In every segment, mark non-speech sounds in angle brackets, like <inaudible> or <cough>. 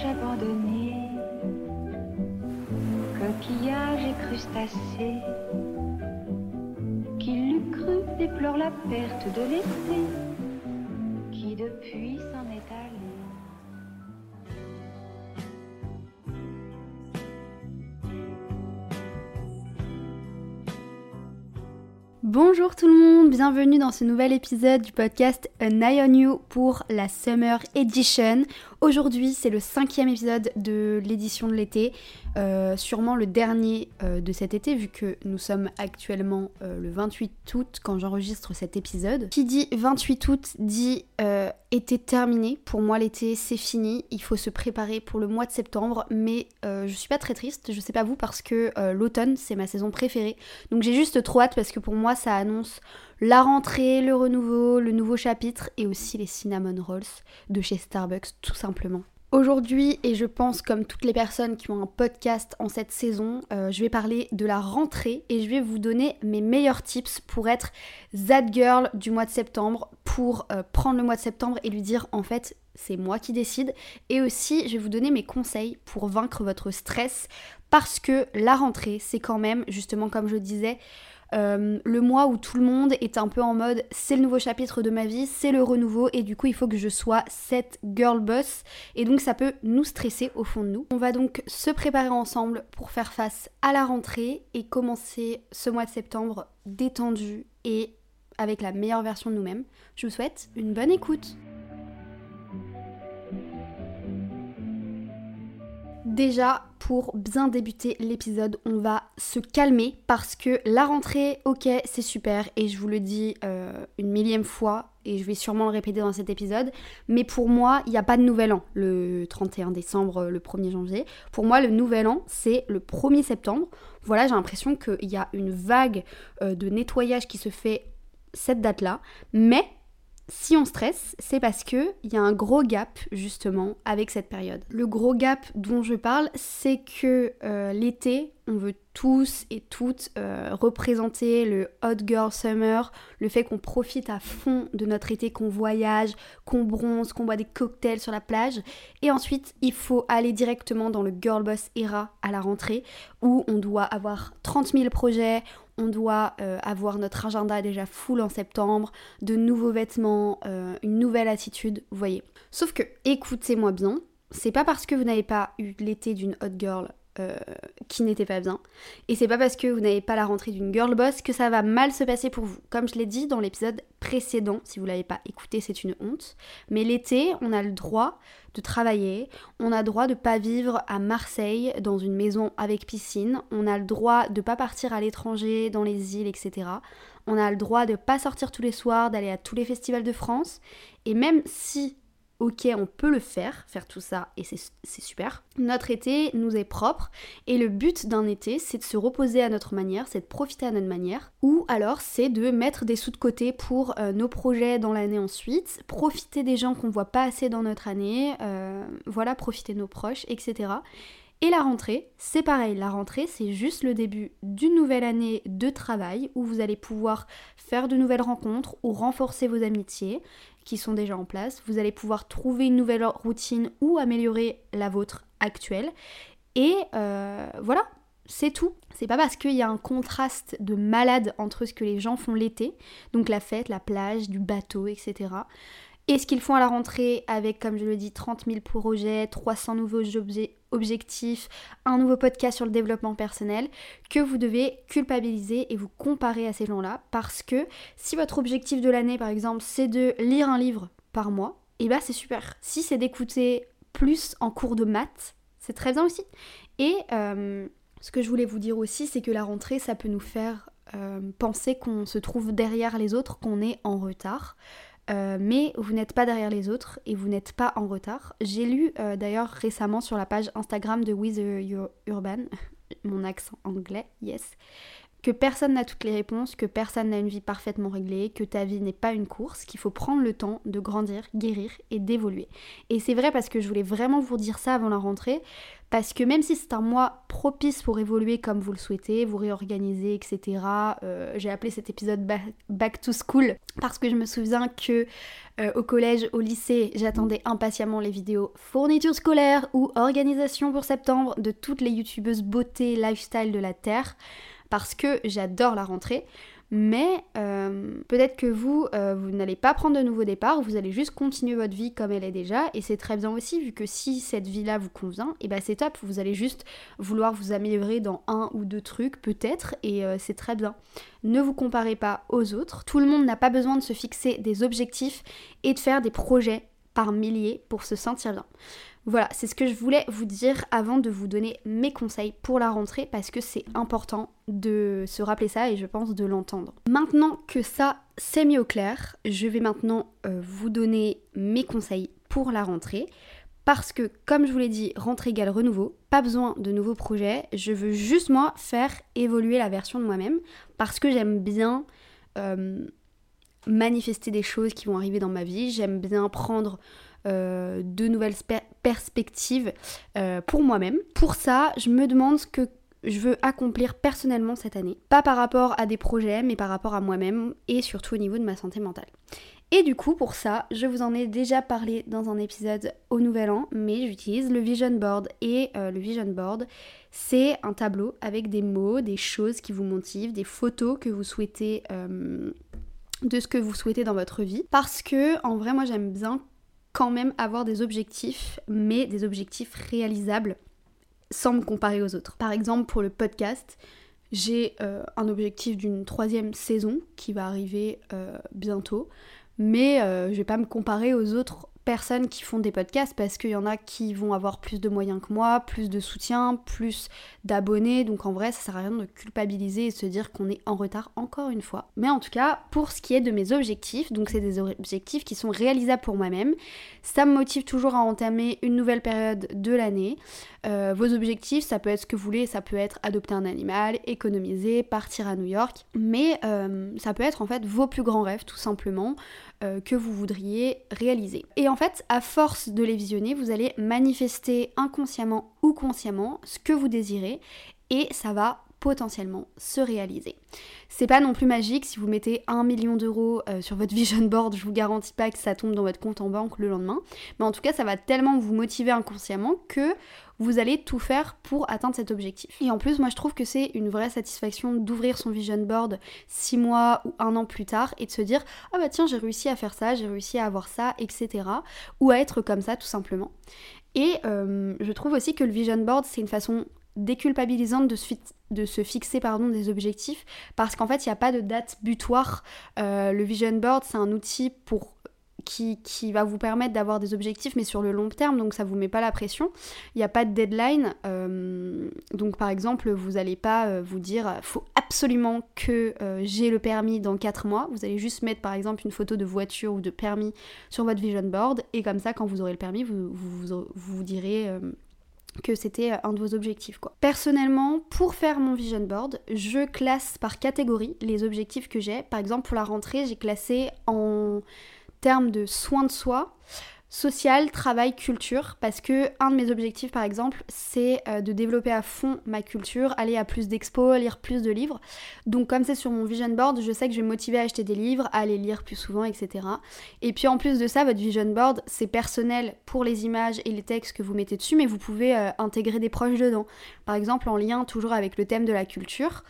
Plage abandonnée, coquillages et crustacés, qui l'eût cru déplore la perte de l'été, qui depuis s'en est allé. Bonjour tout le monde, bienvenue dans ce nouvel épisode du podcast An Eye on You pour la Summer Edition. Aujourd'hui c'est le cinquième épisode de l'édition de l'été, euh, sûrement le dernier euh, de cet été vu que nous sommes actuellement euh, le 28 août quand j'enregistre cet épisode. Qui dit 28 août dit été terminé, pour moi l'été c'est fini, il faut se préparer pour le mois de septembre. Mais je suis pas très triste, je sais pas vous parce que l'automne c'est ma saison préférée. Donc j'ai juste trop hâte parce que pour moi ça annonce la rentrée, le renouveau, le nouveau chapitre et aussi les cinnamon rolls de chez Starbucks tout simplement. Aujourd'hui, et je pense comme toutes les personnes qui ont un podcast en cette saison, euh, je vais parler de la rentrée et je vais vous donner mes meilleurs tips pour être that girl du mois de septembre, pour euh, prendre le mois de septembre et lui dire en fait c'est moi qui décide. Et aussi, je vais vous donner mes conseils pour vaincre votre stress parce que la rentrée, c'est quand même, justement comme je disais, euh, le mois où tout le monde est un peu en mode c'est le nouveau chapitre de ma vie, c'est le renouveau et du coup il faut que je sois cette girl boss et donc ça peut nous stresser au fond de nous. On va donc se préparer ensemble pour faire face à la rentrée et commencer ce mois de septembre détendu et avec la meilleure version de nous-mêmes. Je vous souhaite une bonne écoute. Déjà, pour bien débuter l'épisode, on va se calmer parce que la rentrée, ok, c'est super et je vous le dis euh, une millième fois et je vais sûrement le répéter dans cet épisode, mais pour moi, il n'y a pas de nouvel an le 31 décembre, le 1er janvier. Pour moi, le nouvel an, c'est le 1er septembre. Voilà, j'ai l'impression qu'il y a une vague euh, de nettoyage qui se fait cette date-là, mais si on stresse, c'est parce que il y a un gros gap justement avec cette période. Le gros gap dont je parle, c'est que euh, l'été, on veut tous et toutes euh, représenter le hot girl summer, le fait qu'on profite à fond de notre été, qu'on voyage, qu'on bronze, qu'on boit des cocktails sur la plage. Et ensuite, il faut aller directement dans le girl boss era à la rentrée où on doit avoir 30 000 projets, on doit euh, avoir notre agenda déjà full en septembre, de nouveaux vêtements, euh, une nouvelle attitude, vous voyez. Sauf que, écoutez-moi bien, c'est pas parce que vous n'avez pas eu l'été d'une hot girl euh, qui n'était pas bien. Et c'est pas parce que vous n'avez pas la rentrée d'une girl boss que ça va mal se passer pour vous. Comme je l'ai dit dans l'épisode précédent, si vous l'avez pas écouté, c'est une honte. Mais l'été, on a le droit de travailler, on a le droit de pas vivre à Marseille dans une maison avec piscine, on a le droit de pas partir à l'étranger, dans les îles, etc. On a le droit de pas sortir tous les soirs, d'aller à tous les festivals de France. Et même si ok, on peut le faire, faire tout ça, et c'est super. Notre été nous est propre, et le but d'un été, c'est de se reposer à notre manière, c'est de profiter à notre manière, ou alors c'est de mettre des sous de côté pour euh, nos projets dans l'année ensuite, profiter des gens qu'on voit pas assez dans notre année, euh, voilà, profiter de nos proches, etc. Et la rentrée, c'est pareil, la rentrée c'est juste le début d'une nouvelle année de travail où vous allez pouvoir faire de nouvelles rencontres ou renforcer vos amitiés qui sont déjà en place. Vous allez pouvoir trouver une nouvelle routine ou améliorer la vôtre actuelle. Et euh, voilà, c'est tout. C'est pas parce qu'il y a un contraste de malade entre ce que les gens font l'été, donc la fête, la plage, du bateau, etc et ce qu'ils font à la rentrée avec, comme je le dis, 30 000 projets, 300 nouveaux objectifs, un nouveau podcast sur le développement personnel, que vous devez culpabiliser et vous comparer à ces gens-là. Parce que si votre objectif de l'année, par exemple, c'est de lire un livre par mois, et eh bah ben, c'est super. Si c'est d'écouter plus en cours de maths, c'est très bien aussi. Et euh, ce que je voulais vous dire aussi, c'est que la rentrée, ça peut nous faire euh, penser qu'on se trouve derrière les autres, qu'on est en retard. Euh, mais vous n'êtes pas derrière les autres et vous n'êtes pas en retard. J'ai lu euh, d'ailleurs récemment sur la page Instagram de With Urban, <laughs> mon accent anglais, yes, que personne n'a toutes les réponses, que personne n'a une vie parfaitement réglée, que ta vie n'est pas une course, qu'il faut prendre le temps de grandir, guérir et d'évoluer. Et c'est vrai parce que je voulais vraiment vous dire ça avant la rentrée, parce que même si c'est un mois propice pour évoluer comme vous le souhaitez, vous réorganiser, etc., euh, j'ai appelé cet épisode Back to School parce que je me souviens que euh, au collège, au lycée, j'attendais impatiemment les vidéos fourniture scolaire ou organisation pour septembre de toutes les youtubeuses beauté, lifestyle de la Terre parce que j'adore la rentrée. Mais euh, peut-être que vous, euh, vous n'allez pas prendre de nouveau départ, vous allez juste continuer votre vie comme elle est déjà, et c'est très bien aussi, vu que si cette vie-là vous convient, et eh ben c'est top, vous allez juste vouloir vous améliorer dans un ou deux trucs, peut-être, et euh, c'est très bien. Ne vous comparez pas aux autres, tout le monde n'a pas besoin de se fixer des objectifs et de faire des projets par milliers pour se sentir bien. Voilà, c'est ce que je voulais vous dire avant de vous donner mes conseils pour la rentrée parce que c'est important de se rappeler ça et je pense de l'entendre. Maintenant que ça c'est mis au clair, je vais maintenant euh, vous donner mes conseils pour la rentrée. Parce que, comme je vous l'ai dit, rentrée égale renouveau, pas besoin de nouveaux projets, je veux juste moi faire évoluer la version de moi-même parce que j'aime bien euh, manifester des choses qui vont arriver dans ma vie, j'aime bien prendre de nouvelles perspectives euh, pour moi-même. Pour ça, je me demande ce que je veux accomplir personnellement cette année. Pas par rapport à des projets, mais par rapport à moi-même et surtout au niveau de ma santé mentale. Et du coup, pour ça, je vous en ai déjà parlé dans un épisode au Nouvel An, mais j'utilise le Vision Board. Et euh, le Vision Board, c'est un tableau avec des mots, des choses qui vous motivent, des photos que vous souhaitez... de ce que vous souhaitez dans votre vie. Parce que, en vrai, moi j'aime bien quand même avoir des objectifs, mais des objectifs réalisables sans me comparer aux autres. Par exemple, pour le podcast, j'ai euh, un objectif d'une troisième saison qui va arriver euh, bientôt, mais euh, je vais pas me comparer aux autres personnes qui font des podcasts parce qu'il y en a qui vont avoir plus de moyens que moi, plus de soutien, plus d'abonnés. Donc en vrai, ça sert à rien de culpabiliser et se dire qu'on est en retard encore une fois. Mais en tout cas, pour ce qui est de mes objectifs, donc c'est des objectifs qui sont réalisables pour moi-même, ça me motive toujours à entamer une nouvelle période de l'année. Euh, vos objectifs, ça peut être ce que vous voulez, ça peut être adopter un animal, économiser, partir à New York, mais euh, ça peut être en fait vos plus grands rêves tout simplement. Euh, que vous voudriez réaliser. Et en fait, à force de les visionner, vous allez manifester inconsciemment ou consciemment ce que vous désirez et ça va potentiellement se réaliser. C'est pas non plus magique si vous mettez un million d'euros euh, sur votre <laughs> vision board, je vous garantis pas que ça tombe dans votre compte en banque le lendemain, mais en tout cas ça va tellement vous motiver inconsciemment que vous allez tout faire pour atteindre cet objectif. Et en plus, moi je trouve que c'est une vraie satisfaction d'ouvrir son vision board six mois ou un an plus tard et de se dire ah bah tiens j'ai réussi à faire ça, j'ai réussi à avoir ça, etc. Ou à être comme ça tout simplement. Et euh, je trouve aussi que le vision board c'est une façon déculpabilisante de, se fixer pardon, des objectifs parce qu'en fait il n'y a pas de date butoir. Euh, le vision board c'est un outil pour qui, qui, va vous permettre d'avoir des objectifs, mais sur le long terme, donc ça vous met pas la pression. Il n'y a pas de deadline. Euh, donc par exemple, vous n'allez pas euh, vous dire faut absolument que euh, j'ai le permis dans 4 mois. Vous allez juste mettre par exemple une photo de voiture ou de permis sur votre vision board, et comme ça, quand vous aurez le permis, vous vous, vous, direz que c'était un de vos objectifs quoi. Personnellement, pour faire mon vision board, je classe par catégorie les objectifs que j'ai. Par exemple, pour la rentrée, j'ai classé en termes de soins de soi, social, travail, culture, parce que un de mes objectifs par exemple, c'est euh, de développer à fond ma culture, aller à plus d'expos, lire plus de livres. Donc comme c'est sur mon vision board, je sais que je vais me motiver à acheter des livres, à les lire plus souvent, etc. Et puis en plus de ça, votre vision board, c'est personnel pour les images et les textes que vous mettez dessus, mais vous pouvez euh, intégrer des proches dedans. Par exemple en lien toujours avec le thème de la culture.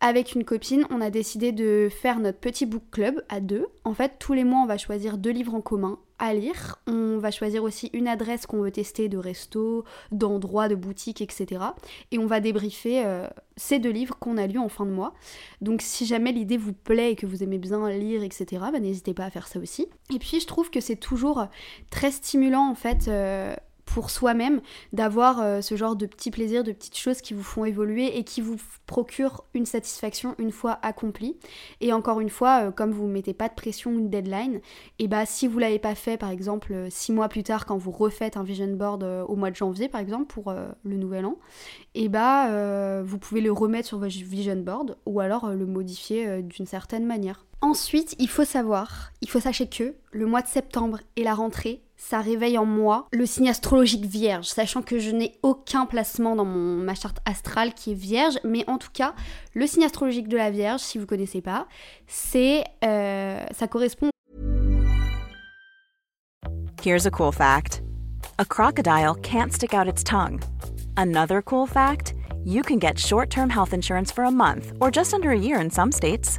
Avec une copine, on a décidé de faire notre petit book club à deux. En fait, tous les mois, on va choisir deux livres en commun à lire. On va choisir aussi une adresse qu'on veut tester de resto, d'endroit, de boutique, etc. Et on va débriefer euh, ces deux livres qu'on a lus en fin de mois. Donc si jamais l'idée vous plaît et que vous aimez bien lire, etc., bah, n'hésitez pas à faire ça aussi. Et puis je trouve que c'est toujours très stimulant en fait. Euh, soi-même d'avoir euh, ce genre de petits plaisirs, de petites choses qui vous font évoluer et qui vous procurent une satisfaction une fois accomplie. Et encore une fois, euh, comme vous ne mettez pas de pression ou une deadline, et bah si vous l'avez pas fait par exemple euh, six mois plus tard quand vous refaites un vision board au mois de janvier par exemple pour le nouvel an, et bah vous pouvez le remettre sur votre vision board ou alors le modifier d'une certaine manière. Ensuite, il faut savoir, il faut sachez que le mois de septembre et la rentrée ça réveille en moi le signe astrologique vierge, sachant que je n'ai aucun placement dans mon, ma charte astrale qui est vierge, mais en tout cas, le signe astrologique de la vierge, si vous ne connaissez pas, c'est, euh, ça correspond. Here's a cool fact. A crocodile can't stick out its tongue. Another cool fact, you can get short-term health insurance for a month or just under a year in some states.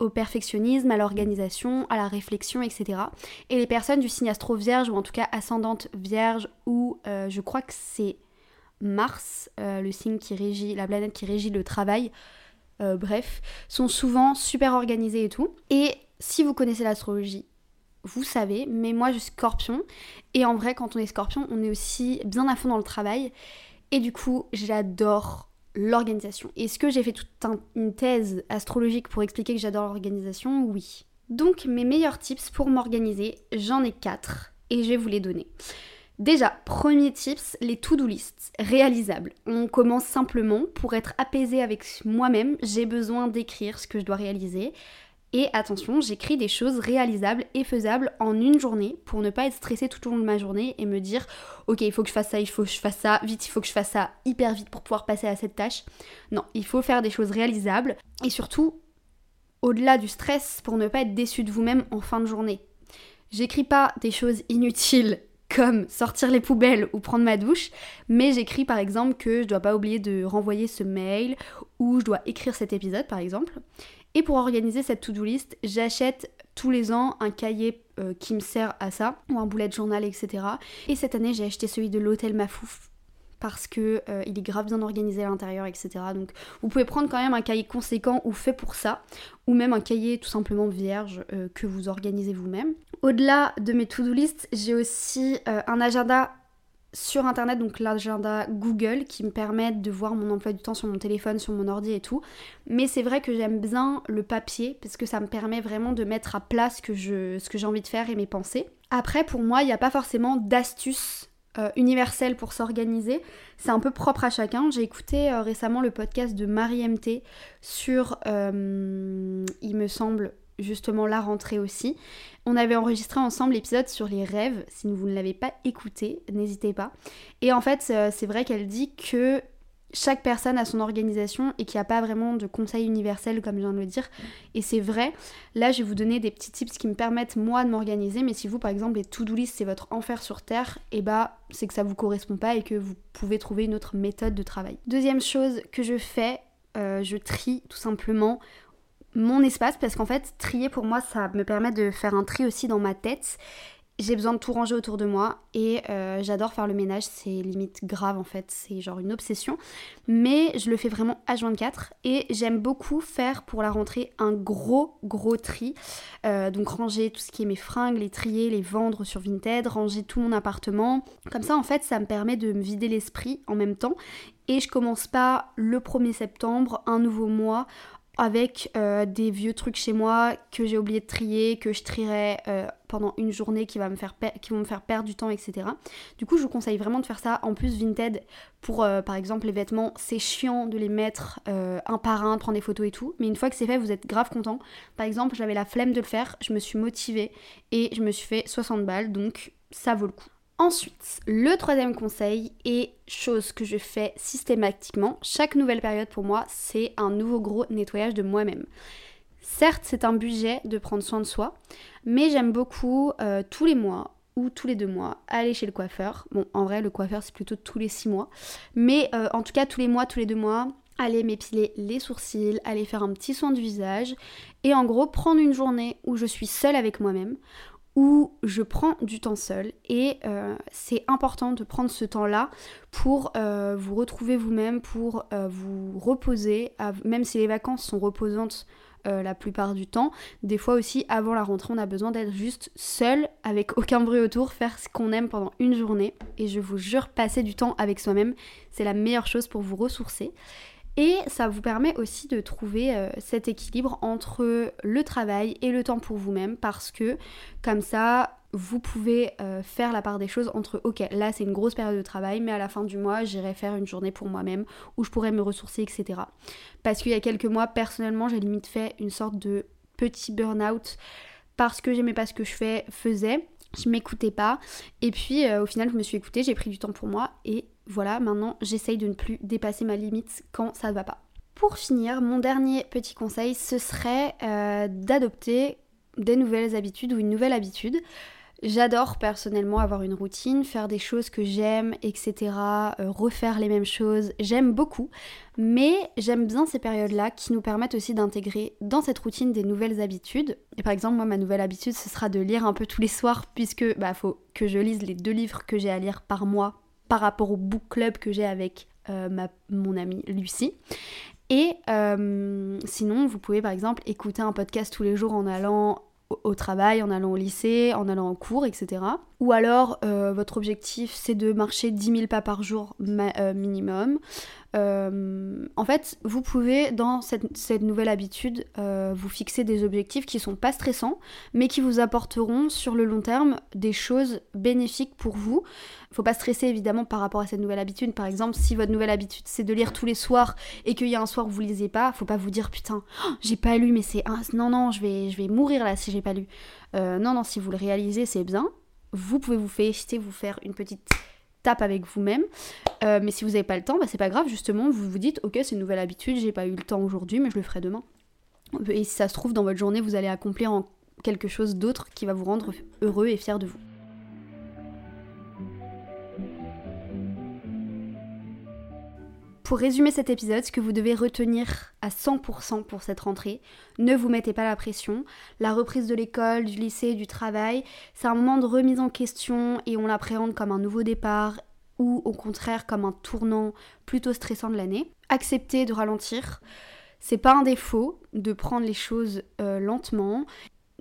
Au perfectionnisme, à l'organisation, à la réflexion, etc. Et les personnes du signe astro vierge, ou en tout cas ascendante vierge, ou euh, je crois que c'est Mars, euh, le signe qui régit, la planète qui régit le travail, euh, bref, sont souvent super organisées et tout. Et si vous connaissez l'astrologie, vous savez, mais moi je suis scorpion, et en vrai quand on est scorpion, on est aussi bien à fond dans le travail, et du coup j'adore l'organisation. Est-ce que j'ai fait toute une thèse astrologique pour expliquer que j'adore l'organisation? Oui. Donc mes meilleurs tips pour m'organiser, j'en ai quatre et je vais vous les donner. Déjà, premier tips, les to-do lists réalisables. On commence simplement pour être apaisé avec moi-même, j'ai besoin d'écrire ce que je dois réaliser. Et attention, j'écris des choses réalisables et faisables en une journée pour ne pas être stressée tout au long de ma journée et me dire ok, il faut que je fasse ça, il faut que je fasse ça, vite, il faut que je fasse ça hyper vite pour pouvoir passer à cette tâche. Non, il faut faire des choses réalisables et surtout au-delà du stress pour ne pas être déçu de vous-même en fin de journée. J'écris pas des choses inutiles comme sortir les poubelles ou prendre ma douche, mais j'écris par exemple que je dois pas oublier de renvoyer ce mail ou je dois écrire cet épisode par exemple. Et pour organiser cette to-do list, j'achète tous les ans un cahier euh, qui me sert à ça, ou un boulet de journal, etc. Et cette année, j'ai acheté celui de l'hôtel Mafouf parce que euh, il est grave bien organisé à l'intérieur, etc. Donc vous pouvez prendre quand même un cahier conséquent ou fait pour ça, ou même un cahier tout simplement vierge euh, que vous organisez vous-même. Au-delà de mes to-do list, j'ai aussi un agenda sur internet, donc l'agenda Google qui me permet de voir mon emploi du temps sur mon téléphone, sur mon ordi et tout. Mais c'est vrai que j'aime bien le papier parce que ça me permet vraiment de mettre à plat ce que, j'ai envie de faire et mes pensées. Après, pour moi, il n'y a pas forcément d'astuces euh, universel pour s'organiser. C'est un peu propre à chacun. J'ai écouté euh, récemment le podcast de Marie MT sur, euh, il me semble, justement la rentrée aussi. On avait enregistré ensemble l'épisode sur les rêves. Si vous ne l'avez pas écouté, n'hésitez pas. Et en fait, c'est vrai qu'elle dit que chaque personne a son organisation et qu'il n'y a pas vraiment de conseil universel comme je viens de le dire. Et c'est vrai. Là, je vais vous donner des petits tips qui me permettent moi de m'organiser. Mais si vous, par exemple, les to-do list, c'est votre enfer sur Terre, et eh bah c'est que ça vous correspond pas et que vous pouvez trouver une autre méthode de travail. Deuxième chose que je fais, euh, je trie tout simplement mon espace parce qu'en fait trier pour moi ça me permet de faire un tri aussi dans ma tête j'ai besoin de tout ranger autour de moi et euh, j'adore faire le ménage, c'est limite grave en fait, c'est genre une obsession. Mais je le fais vraiment H24 et j'aime beaucoup faire pour la rentrée un gros gros tri. Euh, donc ranger tout ce qui est mes fringues, les trier, les vendre sur Vinted, ranger tout mon appartement. Comme ça en fait ça me permet de me vider l'esprit en même temps et je commence pas le 1er septembre, un nouveau mois avec euh, des vieux trucs chez moi que j'ai oublié de trier, que je trierai euh, pendant une journée qui, va me faire qui vont me faire perdre du temps, etc. Du coup, je vous conseille vraiment de faire ça. En plus, Vinted, pour euh, par exemple les vêtements, c'est chiant de les mettre un par un, de prendre des photos et tout. Mais une fois que c'est fait, vous êtes grave content. Par exemple, j'avais la flemme de le faire, je me suis motivée et je me suis fait 60 balles, donc ça vaut le coup. Ensuite, le troisième conseil est chose que je fais systématiquement. Chaque nouvelle période pour moi, c'est un nouveau gros nettoyage de moi-même. Certes, c'est un budget de prendre soin de soi, mais j'aime beaucoup euh, tous les mois ou tous les deux mois aller chez le coiffeur. Bon, en vrai, le coiffeur, c'est plutôt tous les six mois. Mais euh, en tout cas, tous les mois, tous les deux mois, aller m'épiler les sourcils, aller faire un petit soin du visage et en gros prendre une journée où je suis seule avec moi-même, où je prends du temps seul et euh, c'est important de prendre ce temps-là pour euh, vous retrouver vous-même, pour euh, vous reposer, même si les vacances sont reposantes la plupart du temps, des fois aussi avant la rentrée on a besoin d'être juste seul avec aucun bruit autour, faire ce qu'on aime pendant une journée et je vous jure passer du temps avec soi-même c'est la meilleure chose pour vous ressourcer. Et ça vous permet aussi de trouver euh, cet équilibre entre le travail et le temps pour vous-même parce que comme ça, vous pouvez euh, faire la part des choses entre ok, là c'est une grosse période de travail, mais à la fin du mois, j'irai faire une journée pour moi-même où je pourrais me ressourcer, etc. Parce qu'il y a quelques mois, personnellement, j'ai limite fait une sorte de petit burn-out parce que j'aimais pas ce que je fais, faisais je m'écoutais pas et puis euh, au final je me suis écoutée, j'ai pris du temps pour moi et voilà, maintenant j'essaye de ne plus dépasser ma limite quand ça ne va pas. Pour finir, mon dernier petit conseil, ce serait euh, d'adopter des nouvelles habitudes ou une nouvelle habitude. J'adore personnellement avoir une routine, faire des choses que j'aime, etc. Euh, refaire les mêmes choses. J'aime beaucoup. Mais j'aime bien ces périodes-là qui nous permettent aussi d'intégrer dans cette routine des nouvelles habitudes. Et par exemple, moi, ma nouvelle habitude, ce sera de lire un peu tous les soirs, puisque bah faut que je lise les deux livres que j'ai à lire par mois par rapport au book club que j'ai avec euh, ma, mon amie Lucie. Et euh, sinon, vous pouvez par exemple écouter un podcast tous les jours en allant au travail, en allant au lycée, en allant en cours, etc. Ou alors, euh, votre objectif, c'est de marcher 10 000 pas par jour minimum. Euh, en fait, vous pouvez, dans cette, nouvelle habitude, euh, vous fixer des objectifs qui sont pas stressants, mais qui vous apporteront sur le long terme des choses bénéfiques pour vous. Faut pas stresser évidemment par rapport à cette nouvelle habitude. Par exemple, si votre nouvelle habitude c'est de lire tous les soirs et qu'il y a un soir où vous lisez pas, faut pas vous dire putain, oh, j'ai pas lu, mais c'est non non, je vais je vais mourir là si j'ai pas lu. Euh, non non, si vous le réalisez, c'est bien. Vous pouvez vous féliciter, vous faire une petite tape avec vous-même. Euh, mais si vous n'avez pas le temps, bah, c'est pas grave, justement, vous vous dites, ok, c'est une nouvelle habitude, j'ai pas eu le temps aujourd'hui, mais je le ferai demain. Et si ça se trouve, dans votre journée, vous allez accomplir en quelque chose d'autre qui va vous rendre heureux et fier de vous. Pour résumer cet épisode, ce que vous devez retenir à 100% pour cette rentrée, ne vous mettez pas la pression. La reprise de l'école, du lycée, du travail, c'est un moment de remise en question et on l'appréhende comme un nouveau départ ou au contraire comme un tournant plutôt stressant de l'année. Acceptez de ralentir. C'est pas un défaut de prendre les choses euh, lentement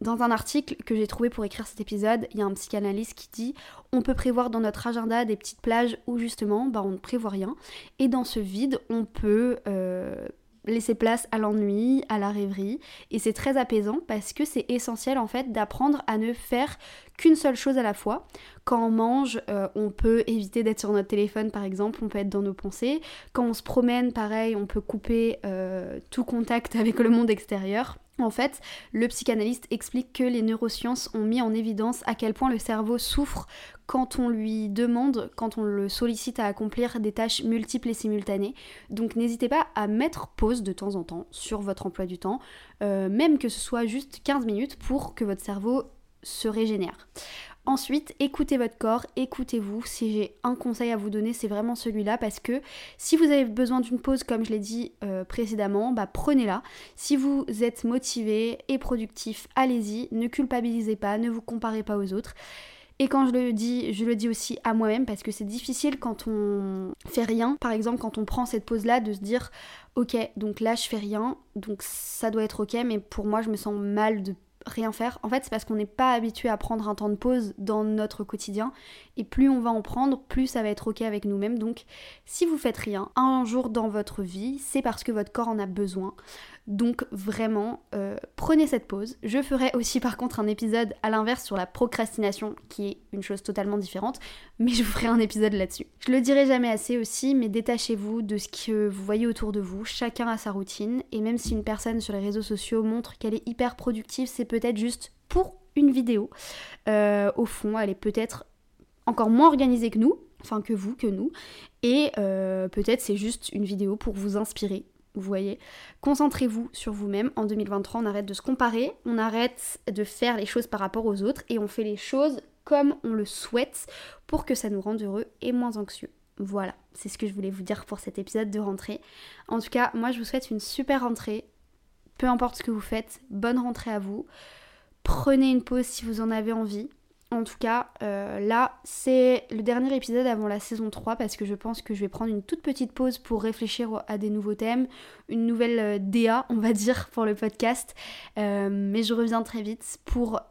dans un article que j'ai trouvé pour écrire cet épisode, il y a un psychanalyste qui dit on peut prévoir dans notre agenda des petites plages où justement bah, on ne prévoit rien. Et dans ce vide, on peut euh, laisser place à l'ennui, à la rêverie. Et c'est très apaisant parce que c'est essentiel en fait d'apprendre à ne faire qu'une seule chose à la fois. Quand on mange, euh, on peut éviter d'être sur notre téléphone par exemple, on peut être dans nos pensées. Quand on se promène, pareil, on peut couper euh, tout contact <laughs> avec le monde extérieur. En fait, le psychanalyste explique que les neurosciences ont mis en évidence à quel point le cerveau souffre quand on lui demande, quand on le sollicite à accomplir des tâches multiples et simultanées. Donc n'hésitez pas à mettre pause de temps en temps sur votre emploi du temps, euh, même que ce soit juste 15 minutes pour que votre cerveau se régénère. Ensuite, écoutez votre corps, écoutez-vous. Si j'ai un conseil à vous donner, c'est vraiment celui-là parce que si vous avez besoin d'une pause, comme je l'ai dit euh, précédemment, bah prenez-la. Si vous êtes motivé et productif, allez-y. Ne culpabilisez pas, ne vous comparez pas aux autres. Et quand je le dis, je le dis aussi à moi-même parce que c'est difficile quand on fait rien. Par exemple, quand on prend cette pause-là, de se dire, ok, donc là je fais rien, donc ça doit être ok, mais pour moi je me sens mal de rien faire. En fait, c'est parce qu'on n'est pas habitué à prendre un temps de pause dans notre quotidien. Et plus on va en prendre, plus ça va être ok avec nous-mêmes. Donc, si vous faites rien un jour dans votre vie, c'est parce que votre corps en a besoin. Donc vraiment, euh, prenez cette pause. Je ferai aussi par contre un épisode à l'inverse sur la procrastination, qui est une chose totalement différente, mais je vous ferai un épisode là-dessus. Je le dirai jamais assez aussi, mais détachez-vous de ce que vous voyez autour de vous. Chacun a sa routine, et même si une personne sur les réseaux sociaux montre qu'elle est hyper productive, c'est peut-être juste pour une vidéo. Euh, au fond, elle est peut-être encore moins organisée que nous, enfin que vous, que nous, et euh, peut-être c'est juste une vidéo pour vous inspirer vous voyez Concentrez-vous sur vous-même. En 2023, on arrête de se comparer, on arrête de faire les choses par rapport aux autres et on fait les choses comme on le souhaite pour que ça nous rende heureux et moins anxieux. Voilà, c'est ce que je voulais vous dire pour cet épisode de rentrée. En tout cas, moi je vous souhaite une super rentrée. Peu importe ce que vous faites, bonne rentrée à vous. Prenez une pause si vous en avez envie. En tout cas, euh, là, c'est le dernier épisode avant la saison 3 parce que je pense que je vais prendre une toute petite pause pour réfléchir à des nouveaux thèmes, une nouvelle euh, DA, on va <laughs> dire, pour le podcast. Euh, mais je reviens très vite pour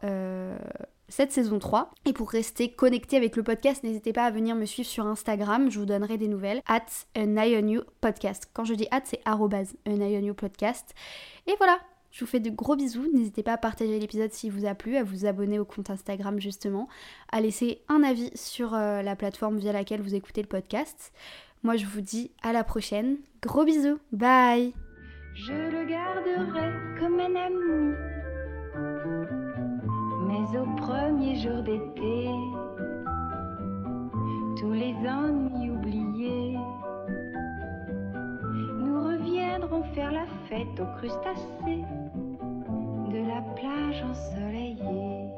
cette saison 3. Et pour rester connecté avec le podcast, n'hésitez pas à venir me suivre sur Instagram, je vous donnerai des nouvelles. At podcast. Quand je dis at, c'est arrobase podcast. Et voilà, je vous fais de gros bisous. N'hésitez pas à partager l'épisode s'il vous a plu, à vous abonner au compte Instagram justement, à laisser un avis sur euh, la plateforme via laquelle vous écoutez le podcast. Moi je vous dis à la prochaine. Gros bisous. Bye. Je le garderai comme un ami. Mais au premier jour d'été, tous les ennuis oubliés, nous reviendrons faire la fête aux crustacés de la plage ensoleillée,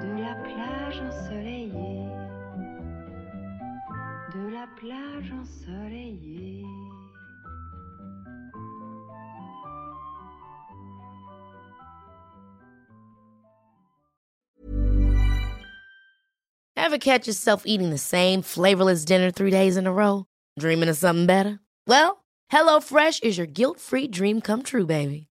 de la plage ensoleillée, de la plage ensoleillée. Ever catch yourself eating the same flavorless dinner three days in a row? Dreaming of something better? Well, HelloFresh is your guilt-free dream come true, baby.